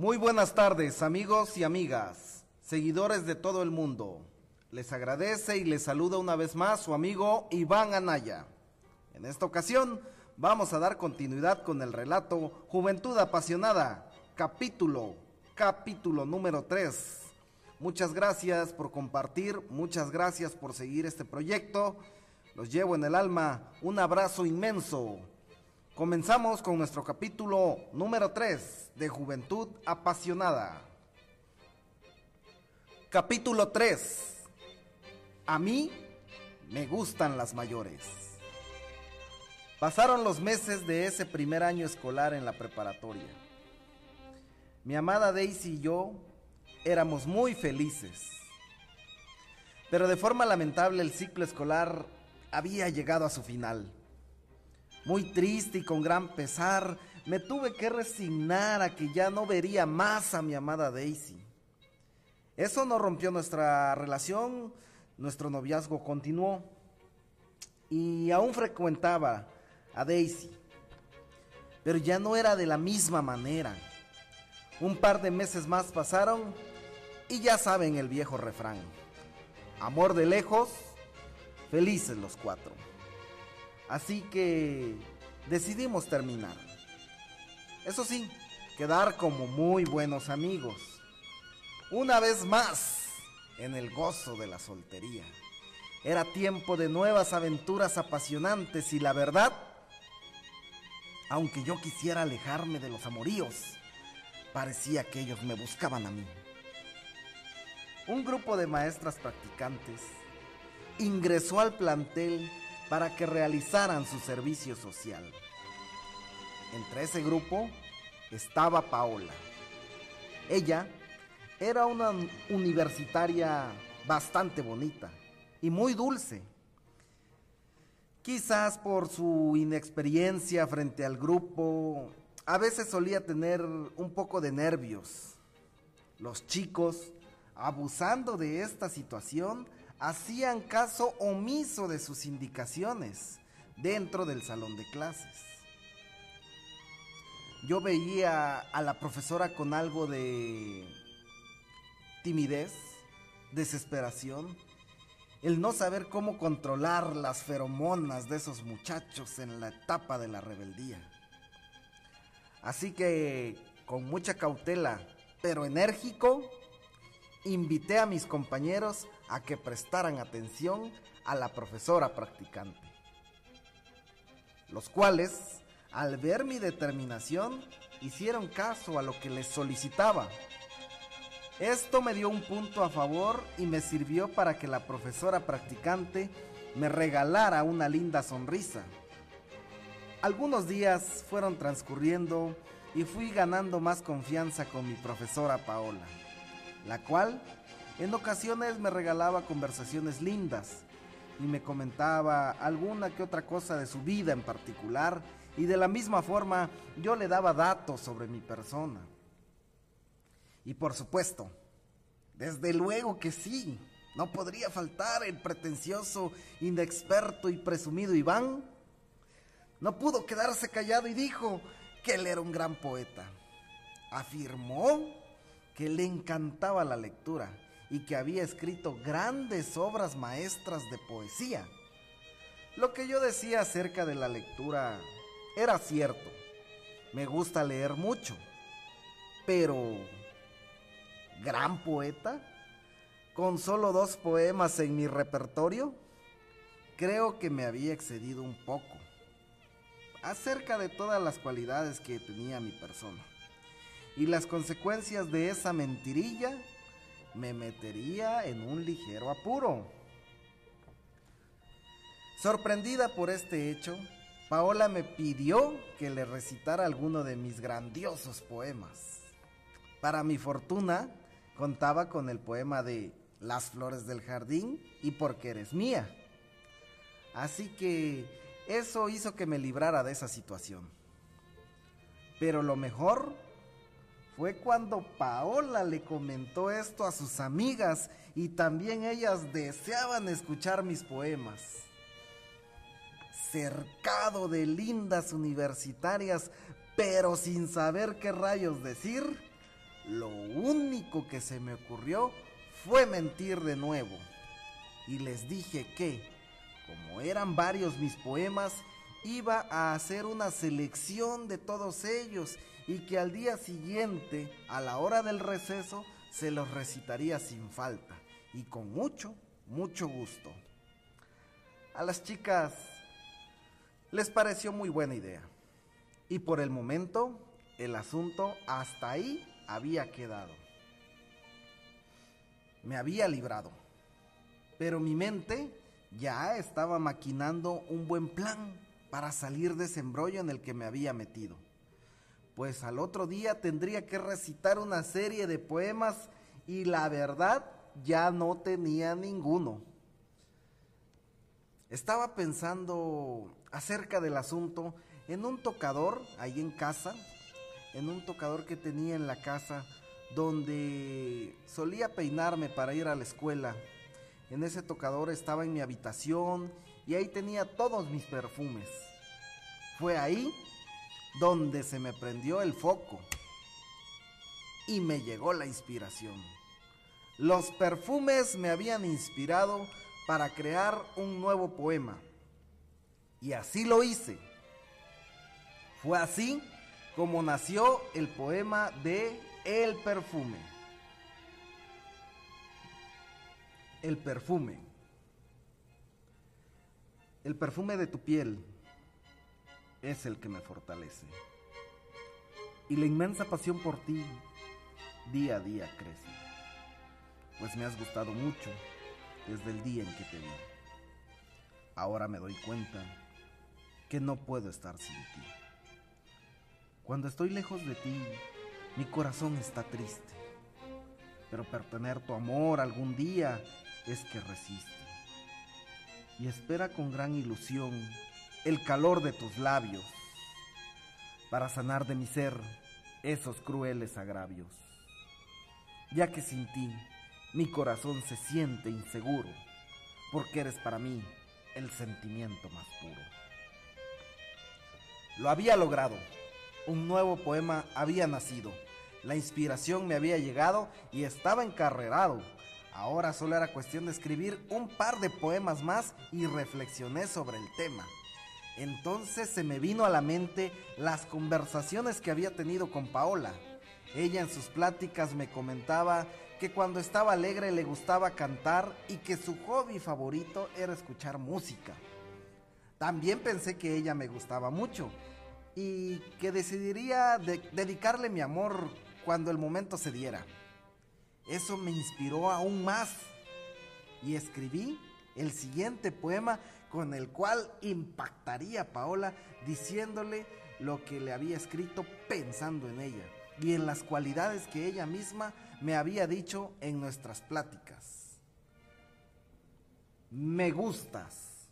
Muy buenas tardes, amigos y amigas, seguidores de todo el mundo. Les agradece y les saluda una vez más su amigo Iván Anaya. En esta ocasión vamos a dar continuidad con el relato Juventud Apasionada, capítulo, capítulo número 3. Muchas gracias por compartir, muchas gracias por seguir este proyecto. Los llevo en el alma un abrazo inmenso. Comenzamos con nuestro capítulo número 3 de Juventud Apasionada. Capítulo 3. A mí me gustan las mayores. Pasaron los meses de ese primer año escolar en la preparatoria. Mi amada Daisy y yo éramos muy felices. Pero de forma lamentable el ciclo escolar había llegado a su final. Muy triste y con gran pesar, me tuve que resignar a que ya no vería más a mi amada Daisy. Eso no rompió nuestra relación, nuestro noviazgo continuó y aún frecuentaba a Daisy, pero ya no era de la misma manera. Un par de meses más pasaron y ya saben el viejo refrán. Amor de lejos, felices los cuatro. Así que decidimos terminar. Eso sí, quedar como muy buenos amigos. Una vez más, en el gozo de la soltería. Era tiempo de nuevas aventuras apasionantes y la verdad, aunque yo quisiera alejarme de los amoríos, parecía que ellos me buscaban a mí. Un grupo de maestras practicantes ingresó al plantel para que realizaran su servicio social. Entre ese grupo estaba Paola. Ella era una universitaria bastante bonita y muy dulce. Quizás por su inexperiencia frente al grupo, a veces solía tener un poco de nervios. Los chicos, abusando de esta situación, hacían caso omiso de sus indicaciones dentro del salón de clases. Yo veía a la profesora con algo de timidez, desesperación, el no saber cómo controlar las feromonas de esos muchachos en la etapa de la rebeldía. Así que, con mucha cautela, pero enérgico, invité a mis compañeros a que prestaran atención a la profesora practicante, los cuales, al ver mi determinación, hicieron caso a lo que les solicitaba. Esto me dio un punto a favor y me sirvió para que la profesora practicante me regalara una linda sonrisa. Algunos días fueron transcurriendo y fui ganando más confianza con mi profesora Paola la cual en ocasiones me regalaba conversaciones lindas y me comentaba alguna que otra cosa de su vida en particular y de la misma forma yo le daba datos sobre mi persona. Y por supuesto, desde luego que sí, no podría faltar el pretencioso, inexperto y presumido Iván. No pudo quedarse callado y dijo que él era un gran poeta. Afirmó que le encantaba la lectura y que había escrito grandes obras maestras de poesía. Lo que yo decía acerca de la lectura era cierto. Me gusta leer mucho. Pero... ¿Gran poeta? ¿Con solo dos poemas en mi repertorio? Creo que me había excedido un poco acerca de todas las cualidades que tenía mi persona y las consecuencias de esa mentirilla me metería en un ligero apuro. Sorprendida por este hecho, Paola me pidió que le recitara alguno de mis grandiosos poemas. Para mi fortuna, contaba con el poema de Las flores del jardín y Porque eres mía. Así que eso hizo que me librara de esa situación. Pero lo mejor fue cuando Paola le comentó esto a sus amigas y también ellas deseaban escuchar mis poemas. Cercado de lindas universitarias, pero sin saber qué rayos decir, lo único que se me ocurrió fue mentir de nuevo. Y les dije que, como eran varios mis poemas, iba a hacer una selección de todos ellos y que al día siguiente, a la hora del receso, se los recitaría sin falta y con mucho, mucho gusto. A las chicas les pareció muy buena idea y por el momento el asunto hasta ahí había quedado. Me había librado, pero mi mente ya estaba maquinando un buen plan para salir de ese embrollo en el que me había metido. Pues al otro día tendría que recitar una serie de poemas y la verdad ya no tenía ninguno. Estaba pensando acerca del asunto en un tocador ahí en casa, en un tocador que tenía en la casa donde solía peinarme para ir a la escuela. En ese tocador estaba en mi habitación y ahí tenía todos mis perfumes. Fue ahí donde se me prendió el foco y me llegó la inspiración. Los perfumes me habían inspirado para crear un nuevo poema. Y así lo hice. Fue así como nació el poema de El perfume. El perfume. El perfume de tu piel es el que me fortalece. Y la inmensa pasión por ti día a día crece pues me has gustado mucho desde el día en que te vi. Ahora me doy cuenta que no puedo estar sin ti. Cuando estoy lejos de ti, mi corazón está triste, pero pertener tu amor algún día es que resiste. Y espera con gran ilusión el calor de tus labios para sanar de mi ser esos crueles agravios, ya que sin ti mi corazón se siente inseguro, porque eres para mí el sentimiento más puro. Lo había logrado, un nuevo poema había nacido, la inspiración me había llegado y estaba encarrerado. Ahora solo era cuestión de escribir un par de poemas más y reflexioné sobre el tema. Entonces se me vino a la mente las conversaciones que había tenido con Paola. Ella en sus pláticas me comentaba que cuando estaba alegre le gustaba cantar y que su hobby favorito era escuchar música. También pensé que ella me gustaba mucho y que decidiría dedicarle mi amor cuando el momento se diera. Eso me inspiró aún más y escribí el siguiente poema con el cual impactaría a Paola diciéndole lo que le había escrito pensando en ella y en las cualidades que ella misma me había dicho en nuestras pláticas. Me gustas.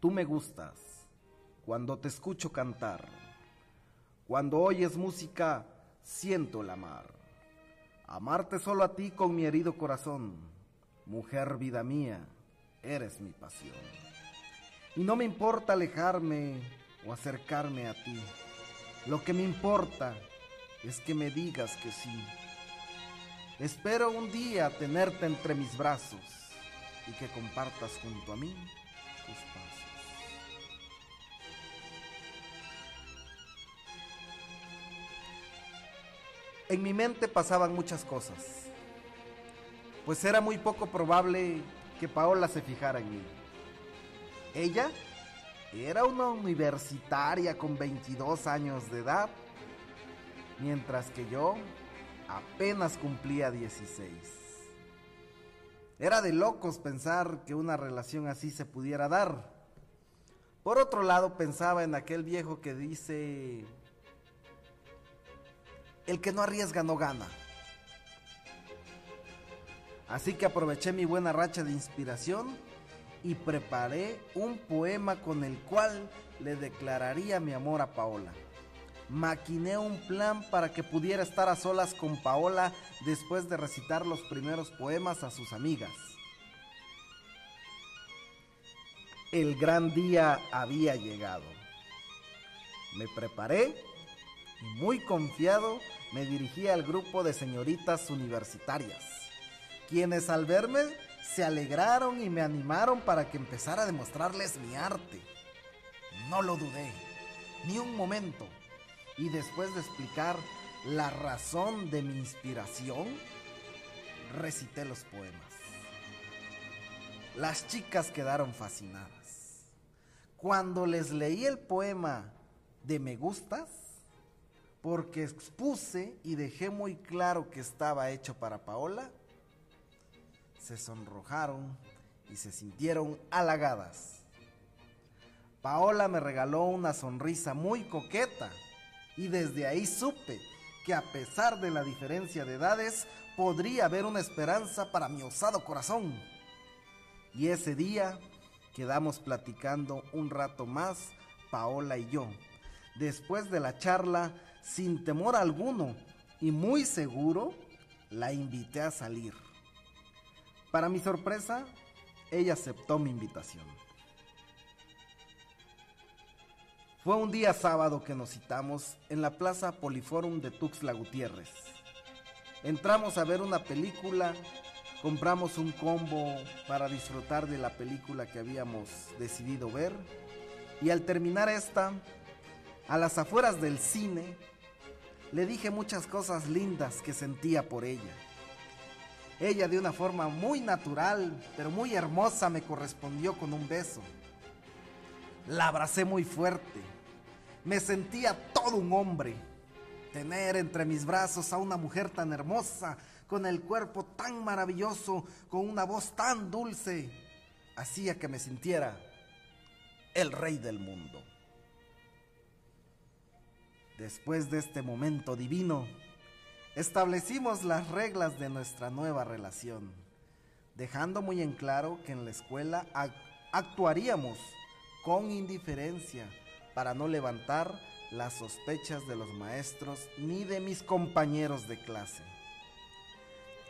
Tú me gustas cuando te escucho cantar. Cuando oyes música, siento el amar. Amarte solo a ti con mi herido corazón. Mujer vida mía, eres mi pasión. Y no me importa alejarme o acercarme a ti. Lo que me importa es que me digas que sí. Espero un día tenerte entre mis brazos y que compartas junto a mí tus pasos. En mi mente pasaban muchas cosas, pues era muy poco probable que Paola se fijara en mí. Ella era una universitaria con 22 años de edad, mientras que yo apenas cumplía 16. Era de locos pensar que una relación así se pudiera dar. Por otro lado, pensaba en aquel viejo que dice, el que no arriesga no gana. Así que aproveché mi buena racha de inspiración y preparé un poema con el cual le declararía mi amor a Paola. Maquiné un plan para que pudiera estar a solas con Paola después de recitar los primeros poemas a sus amigas. El gran día había llegado. Me preparé y muy confiado me dirigí al grupo de señoritas universitarias, quienes al verme se alegraron y me animaron para que empezara a demostrarles mi arte. No lo dudé, ni un momento, y después de explicar la razón de mi inspiración, recité los poemas. Las chicas quedaron fascinadas. Cuando les leí el poema de Me gustas, porque expuse y dejé muy claro que estaba hecho para Paola, se sonrojaron y se sintieron halagadas. Paola me regaló una sonrisa muy coqueta y desde ahí supe que a pesar de la diferencia de edades podría haber una esperanza para mi osado corazón. Y ese día quedamos platicando un rato más, Paola y yo. Después de la charla, sin temor alguno y muy seguro, la invité a salir. Para mi sorpresa, ella aceptó mi invitación. Fue un día sábado que nos citamos en la Plaza Poliforum de Tuxtla Gutiérrez. Entramos a ver una película, compramos un combo para disfrutar de la película que habíamos decidido ver y al terminar esta, a las afueras del cine, le dije muchas cosas lindas que sentía por ella. Ella de una forma muy natural, pero muy hermosa, me correspondió con un beso. La abracé muy fuerte me sentía todo un hombre. Tener entre mis brazos a una mujer tan hermosa, con el cuerpo tan maravilloso, con una voz tan dulce, hacía que me sintiera el rey del mundo. Después de este momento divino, establecimos las reglas de nuestra nueva relación, dejando muy en claro que en la escuela actuaríamos con indiferencia para no levantar las sospechas de los maestros ni de mis compañeros de clase.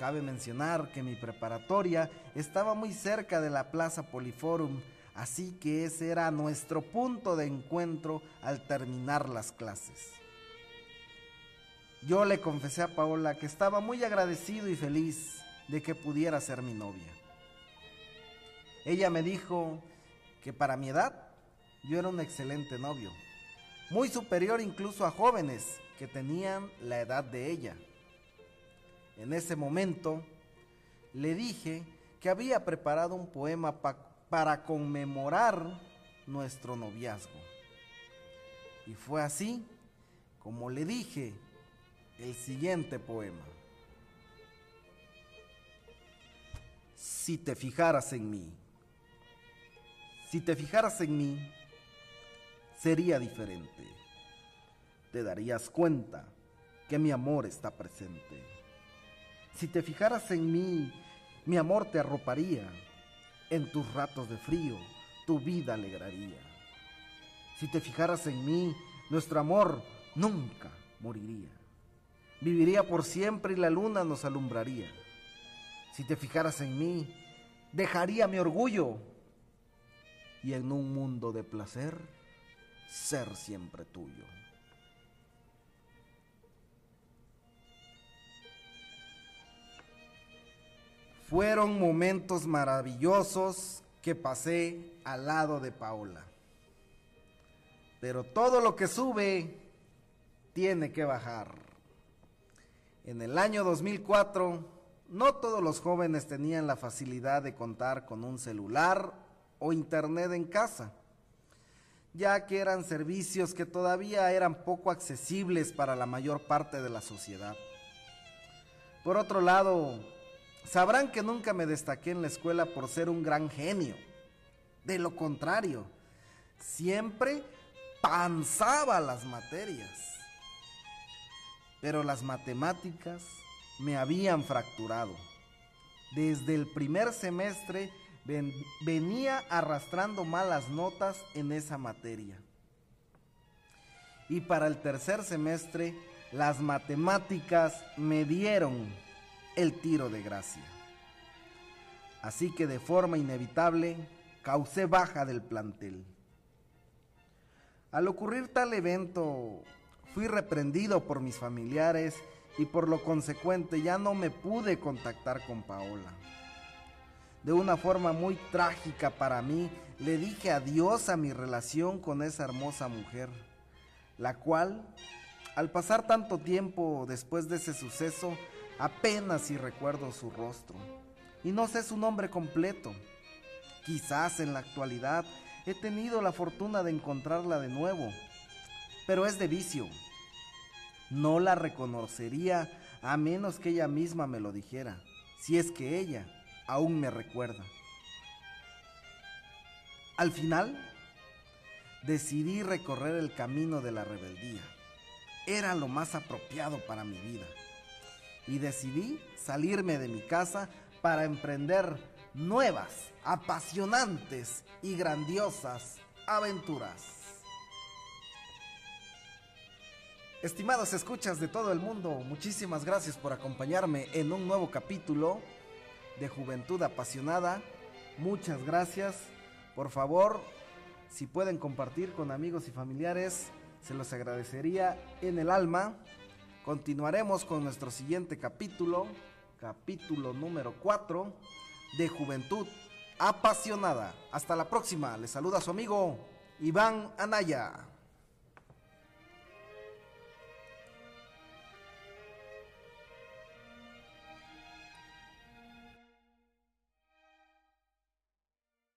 Cabe mencionar que mi preparatoria estaba muy cerca de la Plaza Poliforum, así que ese era nuestro punto de encuentro al terminar las clases. Yo le confesé a Paola que estaba muy agradecido y feliz de que pudiera ser mi novia. Ella me dijo que para mi edad yo era un excelente novio, muy superior incluso a jóvenes que tenían la edad de ella. En ese momento le dije que había preparado un poema para conmemorar nuestro noviazgo. Y fue así como le dije el siguiente poema. Si te fijaras en mí, si te fijaras en mí, sería diferente. Te darías cuenta que mi amor está presente. Si te fijaras en mí, mi amor te arroparía. En tus ratos de frío, tu vida alegraría. Si te fijaras en mí, nuestro amor nunca moriría. Viviría por siempre y la luna nos alumbraría. Si te fijaras en mí, dejaría mi orgullo y en un mundo de placer ser siempre tuyo. Fueron momentos maravillosos que pasé al lado de Paola. Pero todo lo que sube tiene que bajar. En el año 2004, no todos los jóvenes tenían la facilidad de contar con un celular o internet en casa ya que eran servicios que todavía eran poco accesibles para la mayor parte de la sociedad. Por otro lado, sabrán que nunca me destaqué en la escuela por ser un gran genio. De lo contrario, siempre panzaba las materias. Pero las matemáticas me habían fracturado. Desde el primer semestre venía arrastrando malas notas en esa materia. Y para el tercer semestre, las matemáticas me dieron el tiro de gracia. Así que de forma inevitable causé baja del plantel. Al ocurrir tal evento, fui reprendido por mis familiares y por lo consecuente ya no me pude contactar con Paola. De una forma muy trágica para mí, le dije adiós a mi relación con esa hermosa mujer, la cual, al pasar tanto tiempo después de ese suceso, apenas si recuerdo su rostro. Y no sé su nombre completo. Quizás en la actualidad he tenido la fortuna de encontrarla de nuevo, pero es de vicio. No la reconocería a menos que ella misma me lo dijera, si es que ella aún me recuerda. Al final, decidí recorrer el camino de la rebeldía. Era lo más apropiado para mi vida. Y decidí salirme de mi casa para emprender nuevas, apasionantes y grandiosas aventuras. Estimados escuchas de todo el mundo, muchísimas gracias por acompañarme en un nuevo capítulo de Juventud Apasionada. Muchas gracias. Por favor, si pueden compartir con amigos y familiares, se los agradecería en el alma. Continuaremos con nuestro siguiente capítulo, capítulo número 4 de Juventud Apasionada. Hasta la próxima. Les saluda su amigo Iván Anaya.